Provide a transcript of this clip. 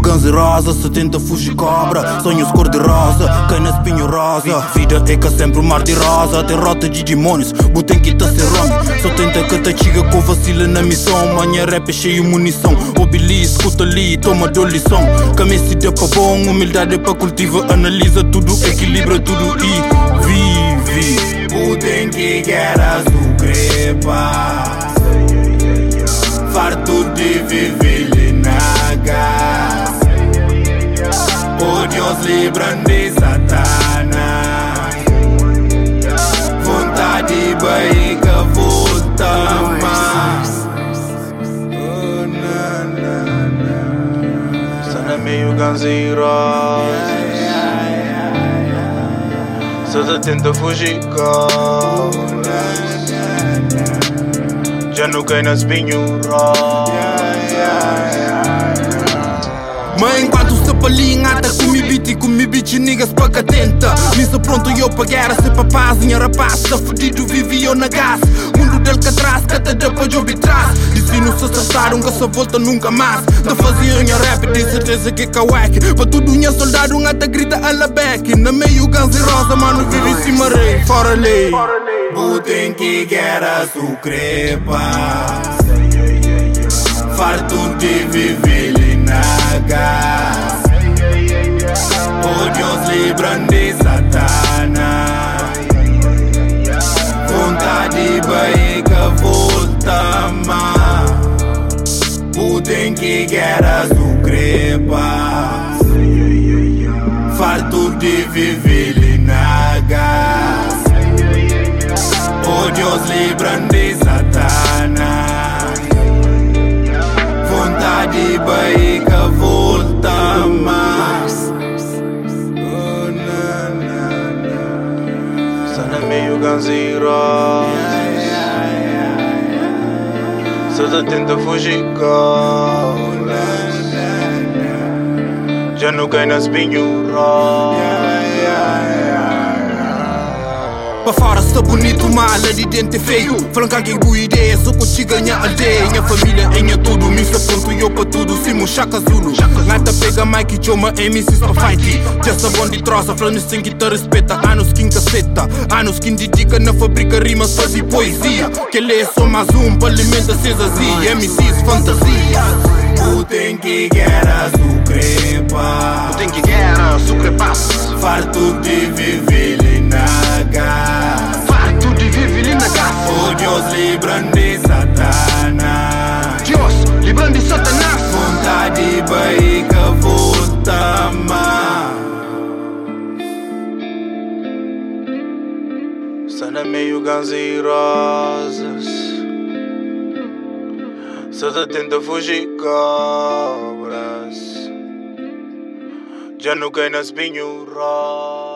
meio ganze rosa Se tenta fugir cobra Sonhos cor de rosa Cai na espinho rosa. Vida é que sempre mar de rosa. Derrota de demônios Botem que tá ser homem Só tenta que te chiga com vacila na missão. Manhã rap é cheio munição. Obili, escuta ali, toma do lição. Camisa é pra bom, humildade é pra cultiva. Analisa tudo, equilibra tudo e vive. Botem que o crepa. Farto de viver na gas Oh Deus livra de Satanás Vontade barriga volta mais Oh na na na. Sana meio Roses Só te tenta fugir cobras Já não cai nas pinhuras bitch niggas pra catenta Me sou pronto eu pra guerra, se pra paz, minha rapaz Tá fudido, vive eu na gás Mundo del que atrás, cata depois eu vi trás. Destino se acertaram que essa volta nunca mais. Da fazia minha rap, de certeza que é kawaii Pra tudo minha soldado, um até grita ala back Na meio Guns e Rosa, mano, vive em cima rei. Fora lei. Botem que guerra sucrepa Farto de viver na gas de Satanás Vontade barriga volta mais Botem que guerra sucrepa Farto de viver na gas Oh Deus livra de Satanás Guns N' Roses Só te tenta fugir cobras Já não cai nas pinhuras Pra fora está bonito, mas lá de dentro é feio Franca que boa ideia, só contigo ganha aldeia Minha família é minha tudo, me sou pronto eu pra tudo Simo chaca zulu. Nata pega Mike e chama MCs pra fight Já sabão de troça, falando sem que te respeita Anos que caceta, anos que dedica na fábrica rimas fazer poesia. Que ele é só mais um seus azia. MCs fantasia. Botem que guerra sucrepa Oh Deus livra de Satanás Deus, livrando de Satanás Vontade volta mais Sana meio Guns N' Roses Só te tenta fugir cobras. Já não cai nas pinhuras